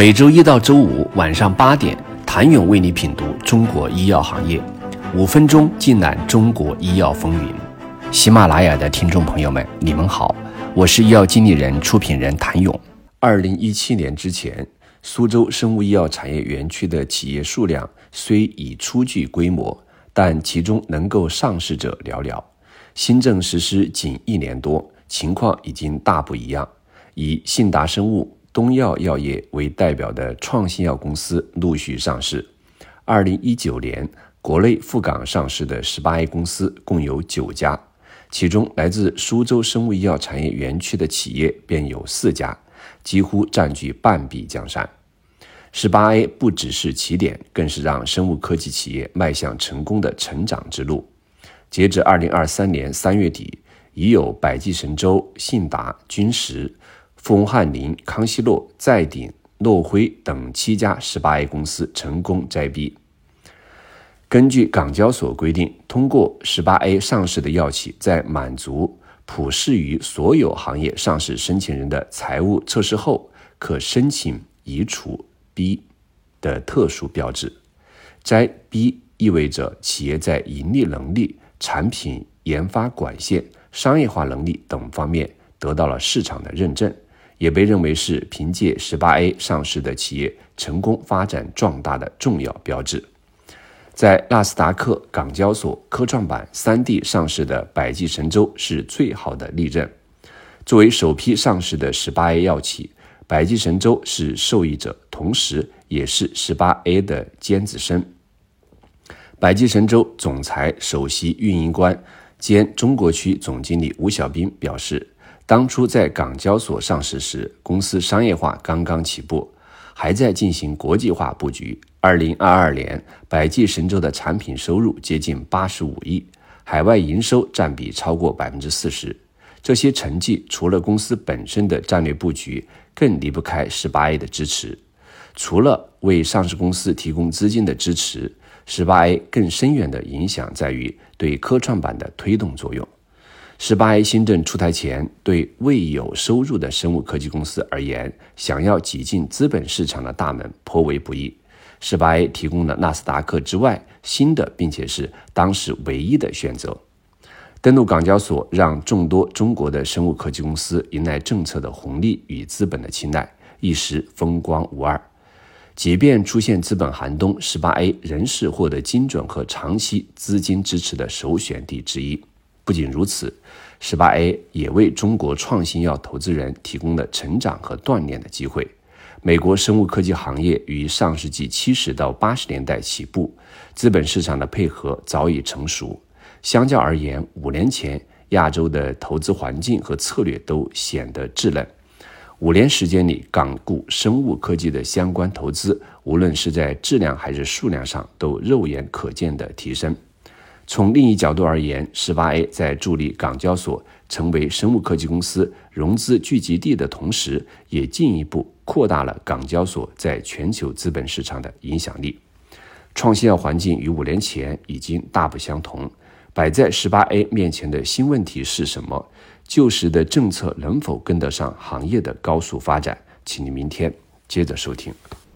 每周一到周五晚上八点，谭勇为你品读中国医药行业，五分钟尽览中国医药风云。喜马拉雅的听众朋友们，你们好，我是医药经理人、出品人谭勇。二零一七年之前，苏州生物医药产业园区的企业数量虽已初具规模，但其中能够上市者寥寥。新政实施仅一年多，情况已经大不一样。以信达生物。东药药业为代表的创新药公司陆续上市。二零一九年，国内赴港上市的十八 A 公司共有九家，其中来自苏州生物医药产业园区的企业便有四家，几乎占据半壁江山。十八 A 不只是起点，更是让生物科技企业迈向成功的成长之路。截至二零二三年三月底，已有百济神州、信达、君实。丰汉林、康希诺、再鼎、诺辉等七家十八 A 公司成功摘币。根据港交所规定，通过十八 A 上市的药企，在满足普适于所有行业上市申请人的财务测试后，可申请移除 B 的特殊标志。摘 B 意味着企业在盈利能力、产品研发管线、商业化能力等方面得到了市场的认证。也被认为是凭借十八 A 上市的企业成功发展壮大的重要标志。在纳斯达克、港交所、科创板三地上市的百济神州是最好的例证。作为首批上市的十八 A 药企，百济神州是受益者，同时也是十八 A 的尖子生。百济神州总裁、首席运营官兼中国区总经理吴小兵表示。当初在港交所上市时，公司商业化刚刚起步，还在进行国际化布局。二零二二年，百济神州的产品收入接近八十五亿，海外营收占比超过百分之四十。这些成绩除了公司本身的战略布局，更离不开十八 A 的支持。除了为上市公司提供资金的支持，十八 A 更深远的影响在于对科创板的推动作用。十八 A 新政出台前，对未有收入的生物科技公司而言，想要挤进资本市场的大门颇为不易。十八 A 提供了纳斯达克之外新的，并且是当时唯一的选择。登陆港交所，让众多中国的生物科技公司迎来政策的红利与资本的青睐，一时风光无二。即便出现资本寒冬，十八 A 仍是获得精准和长期资金支持的首选地之一。不仅如此，十八 A 也为中国创新药投资人提供了成长和锻炼的机会。美国生物科技行业于上世纪七十到八十年代起步，资本市场的配合早已成熟。相较而言，五年前亚洲的投资环境和策略都显得稚嫩。五年时间里，港股生物科技的相关投资，无论是在质量还是数量上，都肉眼可见的提升。从另一角度而言，十八 A 在助力港交所成为生物科技公司融资聚集地的同时，也进一步扩大了港交所在全球资本市场的影响力。创新药环境与五年前已经大不相同，摆在十八 A 面前的新问题是什么？旧时的政策能否跟得上行业的高速发展？请您明天接着收听。